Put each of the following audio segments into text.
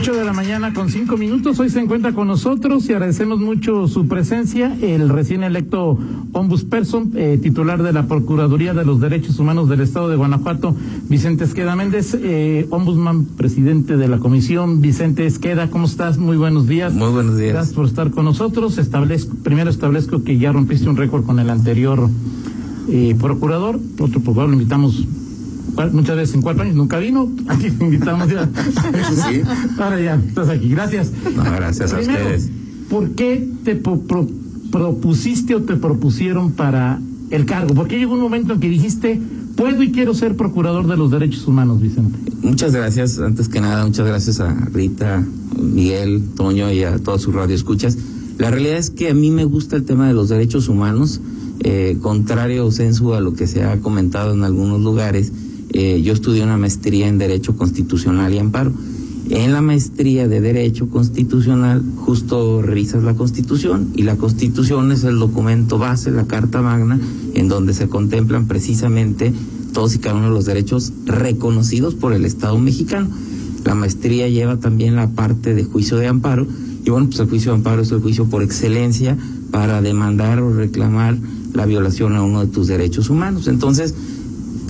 8 de la mañana con 5 minutos. Hoy se encuentra con nosotros y agradecemos mucho su presencia el recién electo ombudsperson, eh, titular de la Procuraduría de los Derechos Humanos del Estado de Guanajuato, Vicente Esqueda Méndez, eh, ombudsman, presidente de la comisión. Vicente Esqueda, ¿cómo estás? Muy buenos días. Muy buenos días. Gracias por estar con nosotros. Establezco, primero establezco que ya rompiste un récord con el anterior eh, procurador. Otro procurador lo invitamos muchas veces en cuatro años nunca vino, aquí te invitamos ya. Sí. Ahora ya, estás aquí, gracias. No, gracias Primero, a ustedes. ¿Por qué te pro- pro- propusiste o te propusieron para el cargo? Porque llegó un momento en que dijiste, puedo y quiero ser procurador de los derechos humanos, Vicente. Muchas gracias, antes que nada, muchas gracias a Rita, Miguel, Toño y a todos sus radioescuchas. La realidad es que a mí me gusta el tema de los derechos humanos, eh, contrario censo a lo que se ha comentado en algunos lugares. Eh, yo estudié una maestría en Derecho Constitucional y Amparo. En la maestría de Derecho Constitucional justo revisas la Constitución y la Constitución es el documento base, la Carta Magna, en donde se contemplan precisamente todos y cada uno de los derechos reconocidos por el Estado mexicano. La maestría lleva también la parte de juicio de amparo y bueno, pues el juicio de amparo es el juicio por excelencia para demandar o reclamar la violación a uno de tus derechos humanos. Entonces,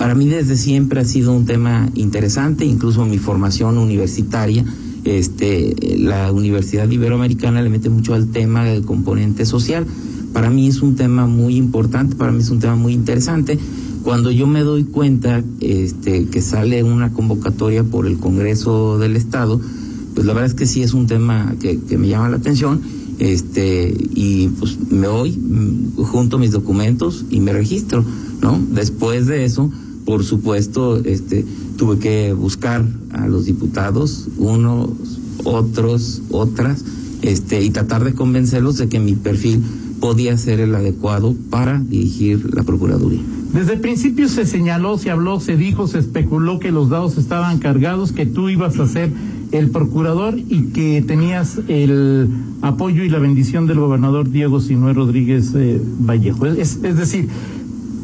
para mí desde siempre ha sido un tema interesante, incluso mi formación universitaria, este, la Universidad Iberoamericana le mete mucho al tema del componente social. Para mí es un tema muy importante, para mí es un tema muy interesante. Cuando yo me doy cuenta este, que sale una convocatoria por el Congreso del Estado, pues la verdad es que sí es un tema que, me llama la atención este y pues me voy mm, junto mis documentos y me registro no después de eso por supuesto este tuve que buscar a los diputados unos otros otras este y tratar de convencerlos de que mi perfil podía ser el adecuado para dirigir la procuraduría Desde el principio se señaló, se habló, se dijo, se especuló que los dados estaban cargados, que tú ibas a ser el procurador y que tenías el apoyo y la bendición del gobernador Diego Sinué Rodríguez eh, Vallejo. Es, es decir,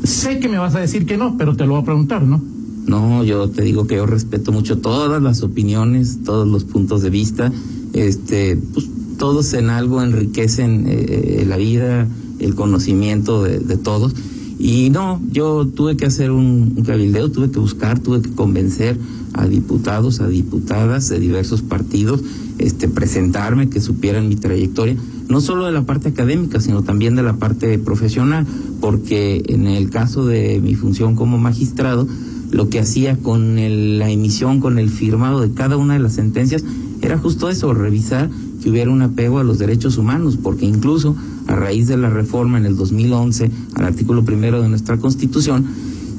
sé que me vas a decir que no, pero te lo voy a preguntar, ¿no? No, yo te digo que yo respeto mucho todas las opiniones, todos los puntos de vista. Este, pues todos en algo enriquecen eh, la vida, el conocimiento de, todos. Y no, yo tuve que hacer un, un cabildeo, tuve que buscar, tuve que convencer a diputados, a diputadas de diversos partidos, este, presentarme, que supieran mi trayectoria, no solo de la parte académica, sino también de la parte profesional, porque en el caso de mi función como magistrado, lo que hacía con el, la emisión, con el firmado de cada una de las sentencias, era justo eso, revisar que hubiera un apego a los derechos humanos, porque incluso a raíz de la reforma en el 2011 al artículo primero de nuestra Constitución,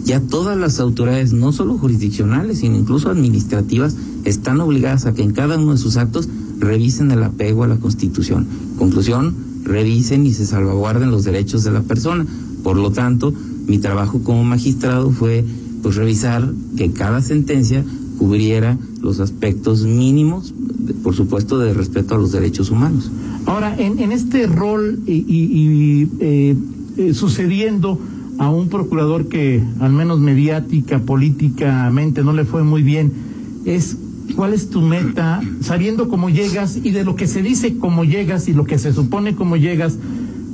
ya todas las autoridades, no solo jurisdiccionales, sino incluso administrativas, están obligadas a que en cada uno de sus actos revisen el apego a la Constitución. Conclusión, revisen y se salvaguarden los derechos de la persona. Por lo tanto, mi trabajo como magistrado fue pues revisar que cada sentencia cubriera los aspectos mínimos, por supuesto, de respeto a los derechos humanos. Ahora, en, este rol y, eh, eh, sucediendo a un procurador que al menos mediática, políticamente no le fue muy bien, es cuál es tu meta, sabiendo cómo llegas y de lo que se dice cómo llegas y lo que se supone cómo llegas.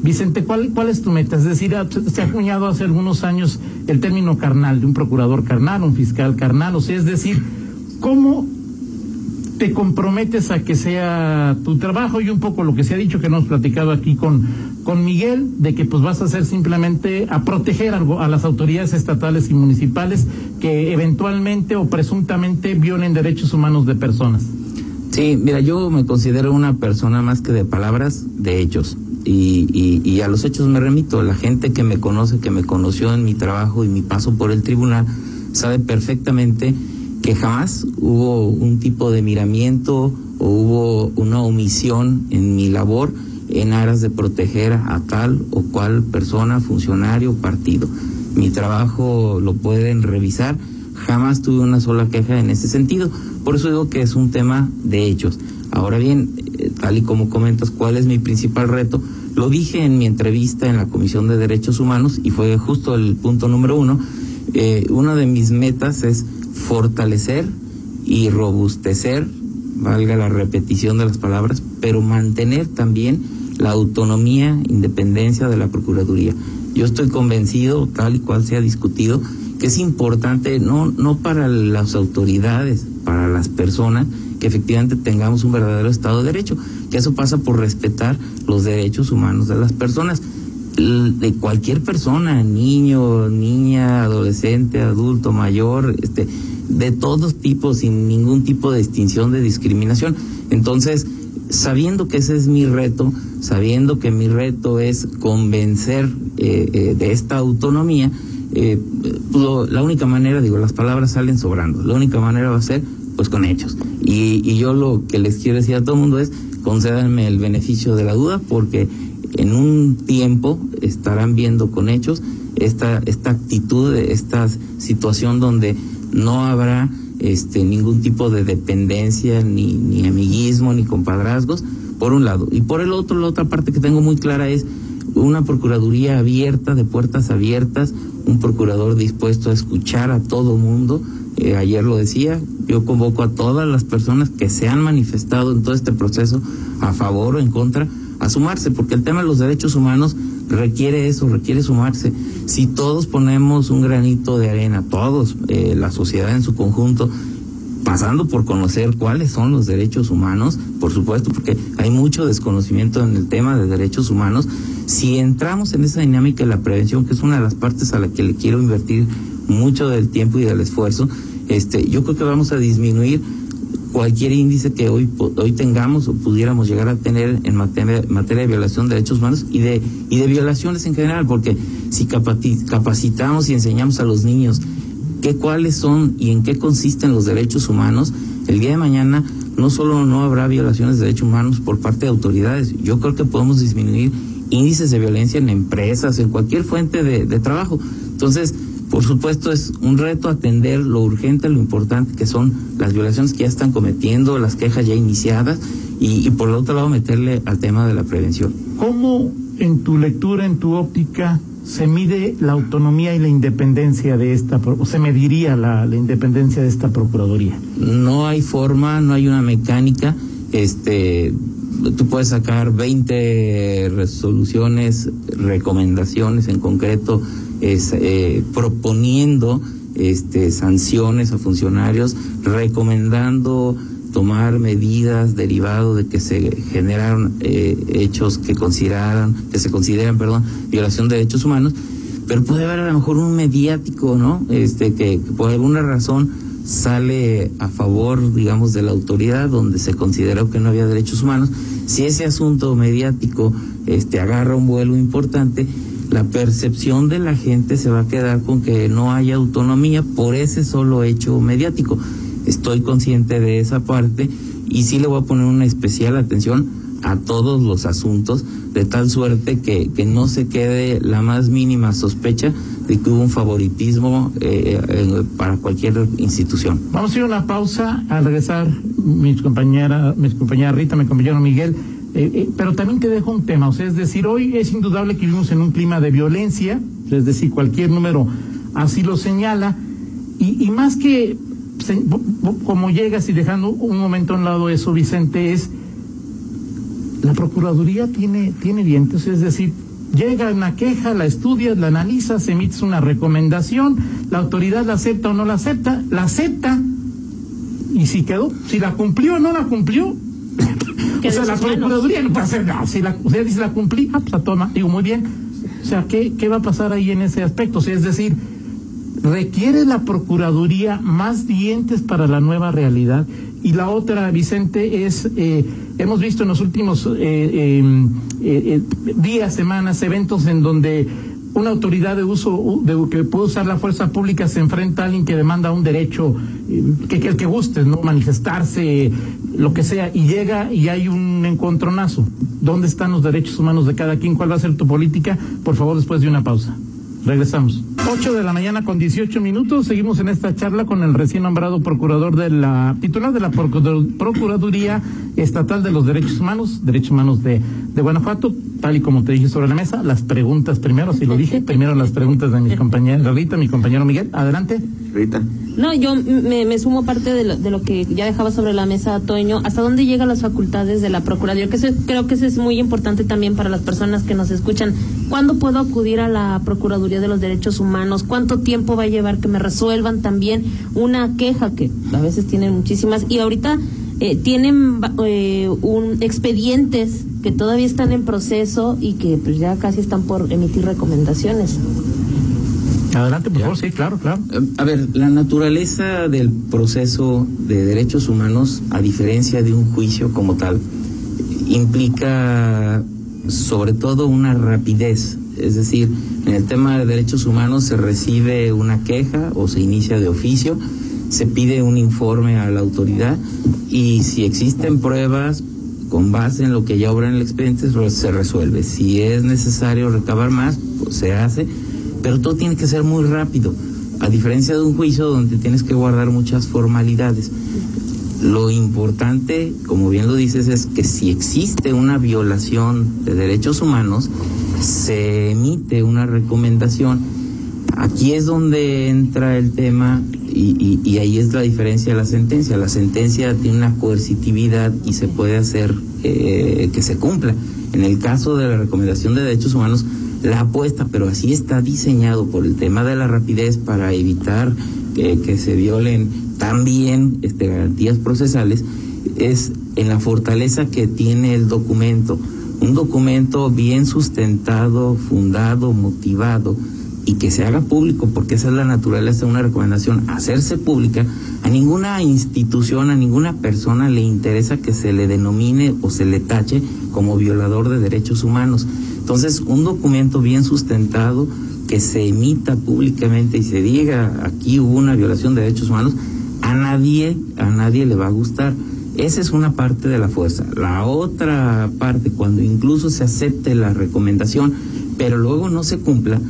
Vicente, ¿cuál, ¿cuál es tu meta? Es decir, se ha acuñado hace algunos años el término carnal, de un procurador carnal, un fiscal carnal, o sea, es decir, ¿cómo te comprometes a que sea tu trabajo y un poco lo que se ha dicho que hemos platicado aquí con, con Miguel, de que pues vas a hacer simplemente a proteger algo a las autoridades estatales y municipales que eventualmente o presuntamente violen derechos humanos de personas? Sí, mira, yo me considero una persona más que de palabras, de hechos. Y, y, y, a los hechos me remito. La gente que me conoce, que me conoció en mi trabajo y mi paso por el tribunal, sabe perfectamente que jamás hubo un tipo de miramiento o hubo una omisión en mi labor en aras de proteger a tal o cual persona, funcionario, partido. Mi trabajo lo pueden revisar, jamás tuve una sola queja en ese sentido. Por eso digo que es un tema de hechos. Ahora bien, eh, tal y como comentas, ¿cuál es mi principal reto? Lo dije en mi entrevista en la Comisión de Derechos Humanos y fue justo el punto número uno. Eh, una de mis metas es fortalecer y robustecer, valga la repetición de las palabras, pero mantener también la autonomía, independencia de la Procuraduría. Yo estoy convencido, tal y cual se ha discutido, que es importante no, no para las autoridades, para las personas, que efectivamente tengamos un verdadero Estado de Derecho, que eso pasa por respetar los derechos humanos de las personas, de cualquier persona, niño, niña, adolescente, adulto, mayor, este, de todos tipos, sin ningún tipo de distinción de discriminación. Entonces, sabiendo que ese es mi reto, sabiendo que mi reto es convencer eh, eh, de esta autonomía, eh, la única manera, digo, las palabras salen sobrando, la única manera va a ser pues con hechos. Y, y yo lo que les quiero decir a todo el mundo es, concédanme el beneficio de la duda porque en un tiempo estarán viendo con hechos esta, esta actitud, esta situación donde no habrá este, ningún tipo de dependencia, ni, ni amiguismo, ni compadrazgos, por un lado. Y por el otro, la otra parte que tengo muy clara es una procuraduría abierta, de puertas abiertas, un procurador dispuesto a escuchar a todo mundo. Eh, ayer lo decía, yo convoco a todas las personas que se han manifestado en todo este proceso a favor o en contra a sumarse, porque el tema de los derechos humanos requiere eso, requiere sumarse. Si todos ponemos un granito de arena, todos, eh, la sociedad en su conjunto, pasando por conocer cuáles son los derechos humanos, por supuesto, porque hay mucho desconocimiento en el tema de derechos humanos, si entramos en esa dinámica de la prevención, que es una de las partes a la que le quiero invertir mucho del tiempo y del esfuerzo, este, yo creo que vamos a disminuir cualquier índice que hoy, hoy tengamos o pudiéramos llegar a tener en materia, materia de violación de derechos humanos y de, y de violaciones en general, porque si capacitamos y enseñamos a los niños qué cuáles son y en qué consisten los derechos humanos, el día de mañana no solo no habrá violaciones de derechos humanos por parte de autoridades, yo creo que podemos disminuir índices de violencia en empresas, en cualquier fuente de, de trabajo. Entonces, por supuesto, es un reto atender lo urgente, lo importante que son las violaciones que ya están cometiendo, las quejas ya iniciadas y, por el otro lado meterle al tema de la prevención. ¿Cómo en tu lectura, en tu óptica, se mide la autonomía y la independencia de esta, o se mediría la, la independencia de esta Procuraduría? No hay forma, no hay una mecánica. Este, tú puedes sacar 20 resoluciones, recomendaciones en concreto es, eh, proponiendo este, sanciones a funcionarios, recomendando tomar medidas derivado de que se generaron eh, hechos que consideraran, que se consideran, perdón, violación de derechos humanos, pero puede haber a lo mejor un mediático, ¿no? Este que, que por alguna razón sale a favor, digamos, de la autoridad donde se consideró que no había derechos humanos. Si ese asunto mediático este agarra un vuelo importante, la percepción de la gente se va a quedar con que no hay autonomía por ese solo hecho mediático. Estoy consciente de esa parte y sí le voy a poner una especial atención a todos los asuntos, de tal suerte que, que no se quede la más mínima sospecha de que hubo un favoritismo eh, para cualquier institución. Vamos a ir a una pausa. Al regresar, mis compañeras, mis compañeras Rita, mi compañero Miguel, eh, eh, pero también te dejo un tema, o sea, es decir, hoy es indudable que vivimos en un clima de violencia, es decir, cualquier número así lo señala, y, más que como llegas y dejando un momento a un lado eso, Vicente, es la Procuraduría tiene, tiene dientes, es decir, llega una queja, la estudias, la analizas, emites una recomendación, la autoridad la acepta o no la acepta, la acepta, y si quedó, si la cumplió o no la cumplió, o sea, la Procuraduría no puede hacer nada. Si la, usted dice la cumplí, ah, pues la toma. Digo, muy bien. O sea, ¿qué, ¿qué va a pasar ahí en ese aspecto? O sea, es decir, requiere la Procuraduría más dientes para la nueva realidad. Y la otra, Vicente, es, eh, hemos visto en los últimos eh, em, eh, días, semanas, eventos en donde una autoridad de uso de, que puede usar la fuerza pública se enfrenta a alguien que demanda un derecho que, que el que guste, no manifestarse, lo que sea, y llega y hay un encontronazo. ¿Dónde están los derechos humanos de cada quien? ¿Cuál va a ser tu política? Por favor, después de una pausa. Regresamos. 8 de la mañana con 18 minutos. Seguimos en esta charla con el recién nombrado procurador de la titular de la Procuraduría Estatal de los Derechos Humanos, Derechos Humanos de, de Guanajuato, tal y como te dije sobre la mesa. Las preguntas primero, si lo dije, primero las preguntas de mis compañeros, Rita, mi compañero Miguel. Adelante. Rita. No, yo me, sumo parte de lo, de lo, que ya dejaba sobre la mesa Toño. ¿Hasta dónde llegan las facultades de la Procuraduría? Que creo que eso es muy importante también para las personas que nos escuchan. ¿Cuándo puedo acudir a la Procuraduría de los Derechos Humanos? ¿Cuánto tiempo va a llevar que me resuelvan también una queja que a veces tienen muchísimas? Y ahorita eh, tienen eh, un expedientes que todavía están en proceso y que pues ya casi están por emitir recomendaciones. Adelante, por favor, sí, claro, claro. Eh, a ver, la naturaleza del proceso de derechos humanos, a diferencia de un juicio como tal, implica sobre todo una rapidez. Es decir, en el tema de derechos humanos se recibe una queja o se inicia de oficio, se pide un informe a la autoridad y si existen pruebas con base en lo que ya obra en el expediente se resuelve. Si es necesario recabar más, pues se hace pero todo tiene que ser muy rápido, a diferencia de un juicio donde tienes que guardar muchas formalidades. Lo importante, como bien lo dices, es que si existe una violación de derechos humanos, se emite una recomendación. Aquí es donde entra el tema y, ahí es la diferencia de la sentencia. La sentencia tiene una coercitividad y se puede hacer eh, que se cumpla. En el caso de la recomendación de derechos humanos, la apuesta, pero así está diseñado por el tema de la rapidez para evitar que, se violen también este, garantías procesales, es en la fortaleza que tiene el documento. Un documento bien sustentado, fundado, motivado y que se haga público, porque esa es la naturaleza de una recomendación, hacerse pública, a ninguna institución, a ninguna persona le interesa que se le denomine o se le tache como violador de derechos humanos. Entonces, un documento bien sustentado que se emita públicamente y se diga aquí hubo una violación de derechos humanos, a nadie, a nadie le va a gustar. Esa es una parte de la fuerza. La otra parte, cuando incluso se acepte la recomendación, pero luego no se cumpla,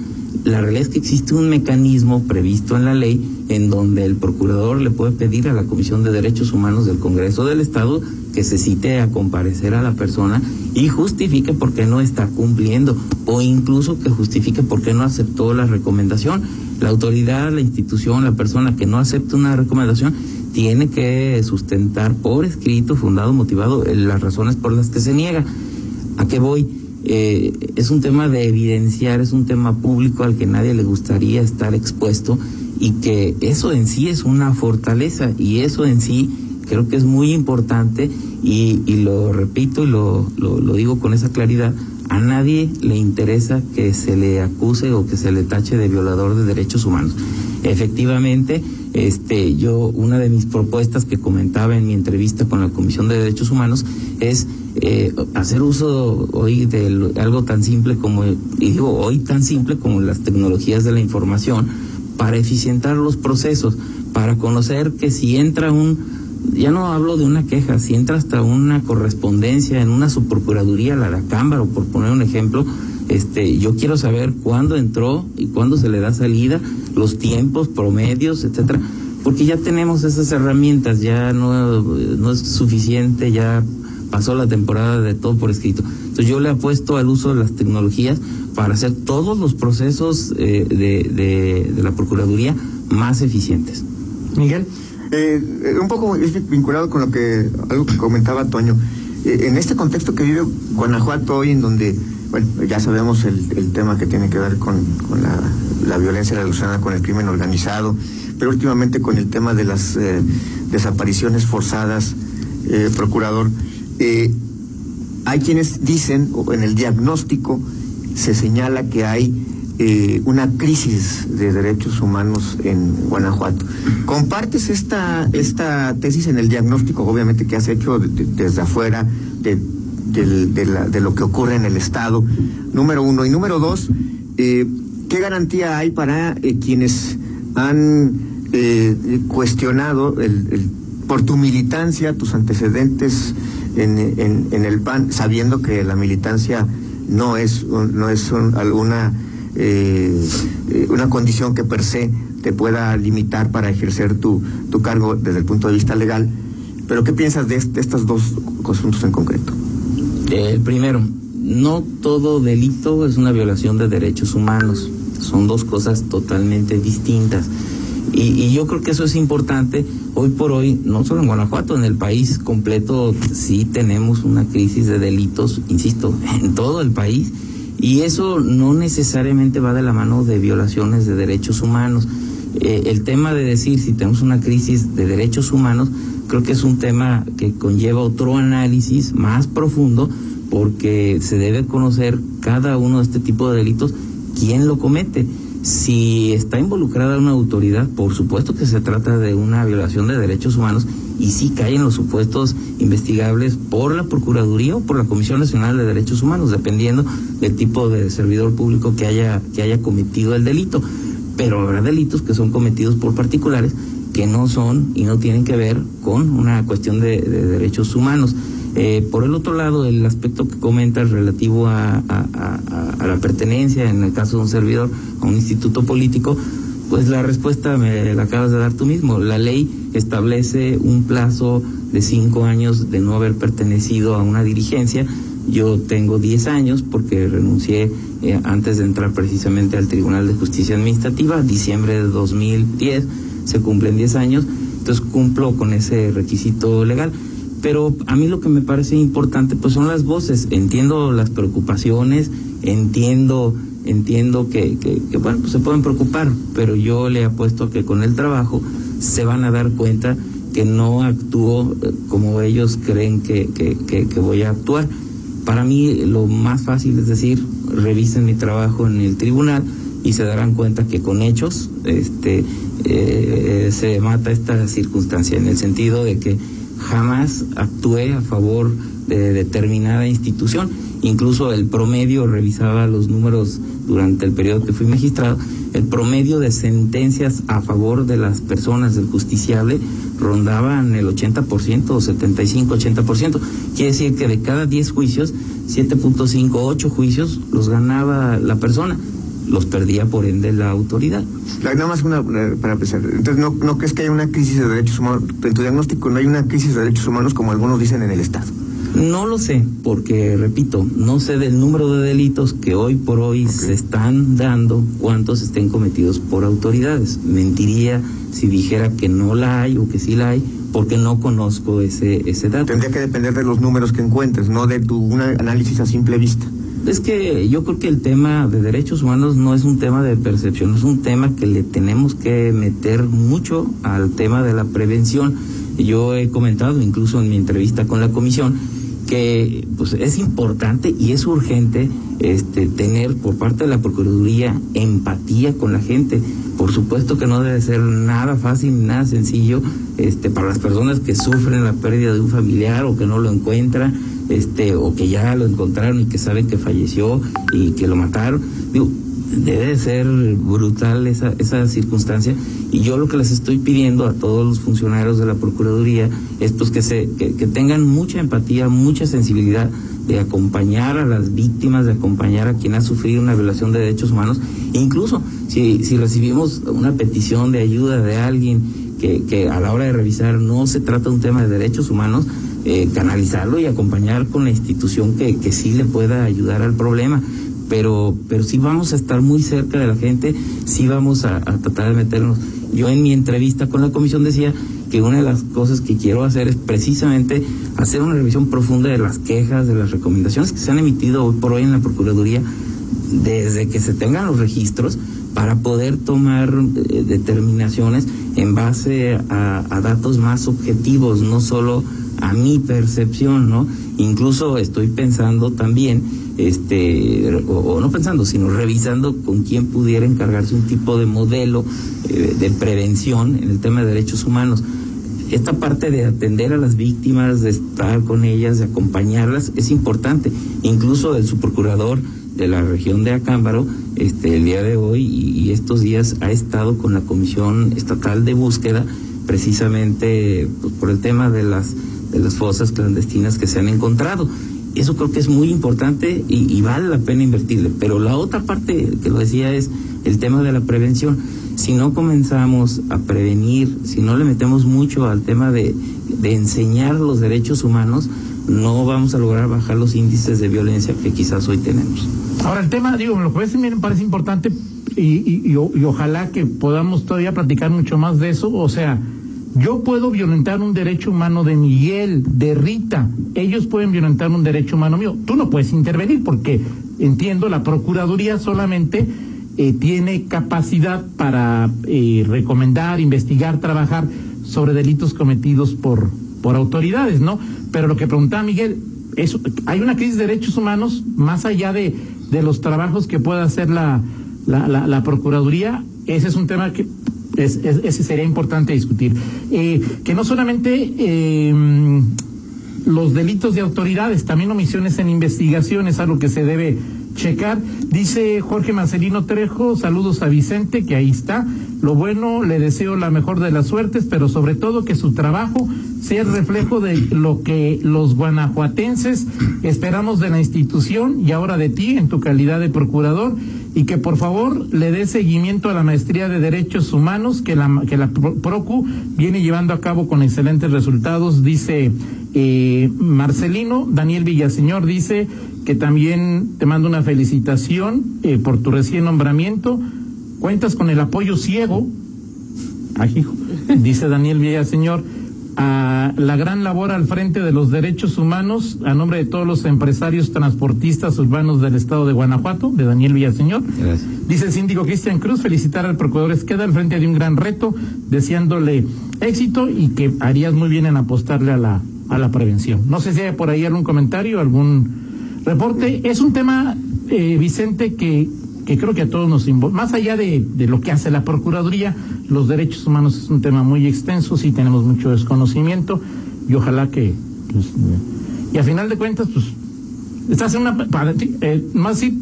la realidad es que existe un mecanismo previsto en la ley en donde el procurador le puede pedir a la Comisión de Derechos Humanos del Congreso del Estado que se cite a comparecer a la persona y justifique por qué no está cumpliendo o incluso que justifique por qué no aceptó la recomendación. La autoridad, la institución, la persona que no acepta una recomendación tiene que sustentar por escrito, fundado, motivado eh, las razones por las que se niega. ¿A qué voy? Eh, es un tema de evidenciar, es un tema público al que nadie le gustaría estar expuesto y que eso en sí es una fortaleza y eso en sí creo que es muy importante y, lo repito y lo, lo, digo con esa claridad, a nadie le interesa que se le acuse o que se le tache de violador de derechos humanos. Efectivamente, este, yo una de mis propuestas que comentaba en mi entrevista con la Comisión de Derechos Humanos es eh, hacer uso hoy de algo tan simple como, y digo hoy tan simple como las tecnologías de la información, para eficientar los procesos, para conocer que si entra un ya no hablo de una queja, si entra hasta una correspondencia en una subprocuraduría, la de Cámara, o por poner un ejemplo, este, yo quiero saber cuándo entró y cuándo se le da salida, los tiempos, promedios, etcétera, porque ya tenemos esas herramientas, ya no, no es suficiente, ya pasó la temporada de todo por escrito. Entonces yo le apuesto al uso de las tecnologías para hacer todos los procesos eh, de, de, de la Procuraduría más eficientes. Miguel. Eh, eh, un poco vinculado con lo que algo que comentaba Toño. Eh, en este contexto que vive Guanajuato hoy, en donde, bueno, ya sabemos el, tema que tiene que ver con, la, violencia relacionada con el crimen organizado, pero últimamente con el tema de las desapariciones forzadas, procurador, hay quienes dicen, o en el diagnóstico se señala que hay eh, una crisis de derechos humanos en Guanajuato. ¿Compartes esta, esta tesis en el diagnóstico, obviamente, que has hecho desde afuera de, de, lo que ocurre en el Estado? Número uno. Y número dos, eh, ¿qué garantía hay para eh, quienes han cuestionado el, por tu militancia, tus antecedentes en, el PAN, sabiendo que la militancia no es, no es alguna eh, eh, una condición que per se te pueda limitar para ejercer tu, tu cargo desde el punto de vista legal. Pero ¿qué piensas de, de estos dos asuntos en concreto? El primero, no todo delito es una violación de derechos humanos. Son dos cosas totalmente distintas. Y, y, yo creo que eso es importante. Hoy por hoy, no solo en Guanajuato, en el país completo sí tenemos una crisis de delitos, insisto, en todo el país. Y eso no necesariamente va de la mano de violaciones de derechos humanos. Eh, el tema de decir si tenemos una crisis de derechos humanos, creo que es un tema que conlleva otro análisis más profundo porque se debe conocer cada uno de este tipo de delitos, quién lo comete. Si está involucrada una autoridad, por supuesto que se trata de una violación de derechos humanos y sí caen los supuestos investigables por la Procuraduría o por la Comisión Nacional de Derechos Humanos, dependiendo del tipo de servidor público que haya, que haya cometido el delito. Pero habrá delitos que son cometidos por particulares que no son y no tienen que ver con una cuestión de, de derechos humanos. Eh, por el otro lado, el aspecto que comentas relativo a, la pertenencia, en el caso de un servidor, a un instituto político, pues la respuesta me la acabas de dar tú mismo. La ley establece un plazo de cinco años de no haber pertenecido a una dirigencia. Yo tengo diez años porque renuncié eh, antes de entrar precisamente al Tribunal de Justicia Administrativa, diciembre de 2010, se cumplen diez años, entonces cumplo con ese requisito legal pero a mí lo que me parece importante pues son las voces. Entiendo las preocupaciones entiendo entiendo que, bueno pues se pueden preocupar pero yo le apuesto que con el trabajo se van a dar cuenta que no actúo como ellos creen que, que, que, que voy a actuar. Para mí lo más fácil es decir revisen mi trabajo en el tribunal y se darán cuenta que con hechos este eh, se mata esta circunstancia en el sentido de que jamás actué a favor de determinada institución. Incluso el promedio, revisaba los números durante el periodo que fui magistrado, el promedio de sentencias a favor de las personas del justiciable rondaban el 80% o 75-80%. Quiere decir que de cada 10 juicios, 7.5, 8 juicios los ganaba la persona los perdía por ende la autoridad. Nada más una para empezar. Entonces, ¿no, ¿no crees que hay una crisis de derechos humanos? En tu diagnóstico no hay una crisis de derechos humanos como algunos dicen en el Estado. No lo sé, porque repito, no sé del número de delitos que hoy por hoy okay. se están dando, cuántos estén cometidos por autoridades. Mentiría si dijera que no la hay o que sí la hay, porque no conozco ese, ese dato. Tendría que depender de los números que encuentres, no de tu un análisis a simple vista. Es que yo creo que el tema de derechos humanos no es un tema de percepción, es un tema que le tenemos que meter mucho al tema de la prevención. Yo he comentado incluso en mi entrevista con la comisión que pues es importante y es urgente este tener por parte de la procuraduría empatía con la gente. Por supuesto que no debe ser nada fácil, nada sencillo este para las personas que sufren la pérdida de un familiar o que no lo encuentran este o que ya lo encontraron y que saben que falleció y que lo mataron. Digo debe ser brutal esa esa circunstancia. Y yo lo que les estoy pidiendo a todos los funcionarios de la procuraduría es pues que se que, tengan mucha empatía mucha sensibilidad de acompañar a las víctimas de acompañar a quien ha sufrido una violación de derechos humanos. Incluso si si recibimos una petición de ayuda de alguien que, que a la hora de revisar no se trata de un tema de derechos humanos eh, canalizarlo y acompañar con la institución que, que sí le pueda ayudar al problema. Pero, pero sí vamos a estar muy cerca de la gente, sí vamos a, tratar de meternos. Yo en mi entrevista con la comisión decía que una de las cosas que quiero hacer es precisamente hacer una revisión profunda de las quejas, de las recomendaciones que se han emitido hoy por hoy en la Procuraduría, desde que se tengan los registros, para poder tomar eh, determinaciones en base a, a datos más objetivos, no solo a mi percepción, ¿no? Incluso estoy pensando también, este, o, no pensando, sino revisando con quién pudiera encargarse un tipo de modelo eh, de prevención en el tema de derechos humanos. Esta parte de atender a las víctimas, de estar con ellas, de acompañarlas, es importante. Incluso el subprocurador de la región de Acámbaro, este, el día de hoy y, y estos días ha estado con la Comisión Estatal de Búsqueda, precisamente pues, por el tema de las de las fosas clandestinas que se han encontrado. eso creo que es muy importante y, vale la pena invertirle. Pero la otra parte que lo decía es el tema de la prevención. Si no comenzamos a prevenir, si no le metemos mucho al tema de, enseñar los derechos humanos, no vamos a lograr bajar los índices de violencia que quizás hoy tenemos. Ahora el tema, digo, lo que me parece importante y, y, y ojalá que podamos todavía platicar mucho más de eso, o sea, yo puedo violentar un derecho humano de Miguel, de Rita. Ellos pueden violentar un derecho humano mío. Tú no puedes intervenir porque, entiendo, la Procuraduría solamente eh, tiene capacidad para eh, recomendar, investigar, trabajar sobre delitos cometidos por, por autoridades, ¿no? Pero lo que preguntaba Miguel, es, hay una crisis de derechos humanos más allá de, de los trabajos que pueda hacer la, la, Procuraduría. Ese es un tema que es, es, ese sería importante discutir. Eh, que no solamente eh, los delitos de autoridades, también omisiones en investigación es algo que se debe checar. Dice Jorge Marcelino Trejo, saludos a Vicente, que ahí está. Lo bueno, le deseo la mejor de las suertes, pero sobre todo que su trabajo sea el reflejo de lo que los guanajuatenses esperamos de la institución y ahora de ti en tu calidad de procurador y que por favor le dé seguimiento a la maestría de derechos humanos que la, que la PROCU viene llevando a cabo con excelentes resultados, dice eh, Marcelino. Daniel Villaseñor dice que también te mando una felicitación eh, por tu recién nombramiento. Cuentas con el apoyo ciego, Ay, dice Daniel Villaseñor a la gran labor al frente de los derechos humanos a nombre de todos los empresarios transportistas urbanos del estado de Guanajuato, de Daniel Villaseñor. Gracias. Dice el síndico Cristian Cruz, felicitar al procurador Esqueda al frente de un gran reto, deseándole éxito y que harías muy bien en apostarle a la, a la prevención. No sé si hay por ahí algún comentario, algún reporte. Es un tema, eh, Vicente, que que creo que a todos nos más allá de, de, lo que hace la Procuraduría, los derechos humanos es un tema muy extenso, sí tenemos mucho desconocimiento y ojalá que, pues, y a final de cuentas, pues, estás en una, para ti, eh, más si,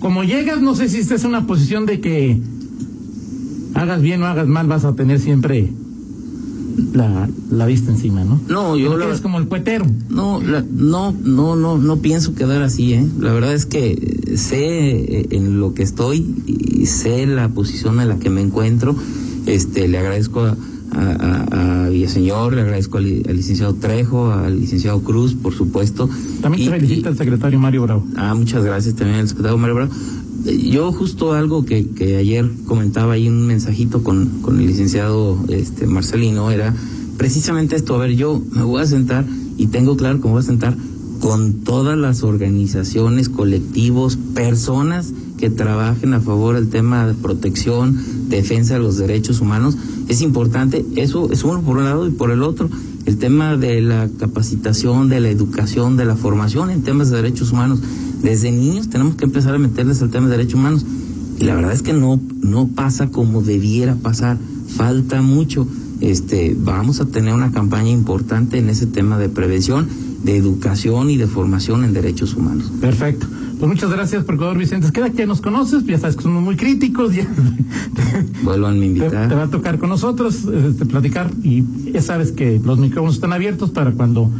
como llegas, no sé si estás en una posición de que hagas bien o hagas mal, vas a tener siempre la, la vista encima, ¿no? No, yo la, es como el cuetero. No, la, no, no, no, no pienso quedar así, ¿eh? La verdad es que sé en lo que estoy y sé la posición en la que me encuentro. Este, le agradezco a, a, a Villaseñor, le agradezco al, al, licenciado Trejo, al licenciado Cruz, por supuesto. También te felicita el secretario Mario Bravo. Ah, muchas gracias también al secretario Mario Bravo. Yo justo algo que, que ayer comentaba ahí un mensajito con, con el licenciado este, Marcelino era precisamente esto, a ver, yo me voy a sentar y tengo claro me voy a sentar con todas las organizaciones, colectivos, personas que trabajen a favor del tema de protección, defensa de los derechos humanos. Es importante, eso es uno por un lado y por el otro, el tema de la capacitación, de la educación, de la formación en temas de derechos humanos. Desde niños tenemos que empezar a meterles al tema de derechos humanos. Y la verdad es que no, no pasa como debiera pasar. Falta mucho. Este, vamos a tener una campaña importante en ese tema de prevención, de educación y de formación en derechos humanos. Perfecto. Pues muchas gracias, Procurador Vicente. Queda que ya nos conoces, ya sabes que somos muy críticos. Ya, a invitar. Te, te, va a tocar con nosotros este, platicar y ya sabes que los micrófonos están abiertos para cuando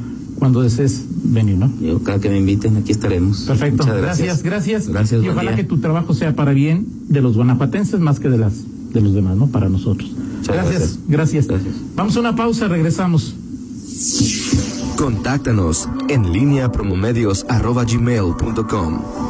cuando desees venir, ¿no? Yo cada que me inviten aquí estaremos. Perfecto. Muchas gracias. Gracias, gracias. y ojalá que tu trabajo sea para bien de los guanajuatenses más que de las de los demás, ¿no? Para nosotros. Gracias, gracias, gracias. Vamos a una pausa, regresamos. Contáctanos en línea promomedios arroba gmail.com.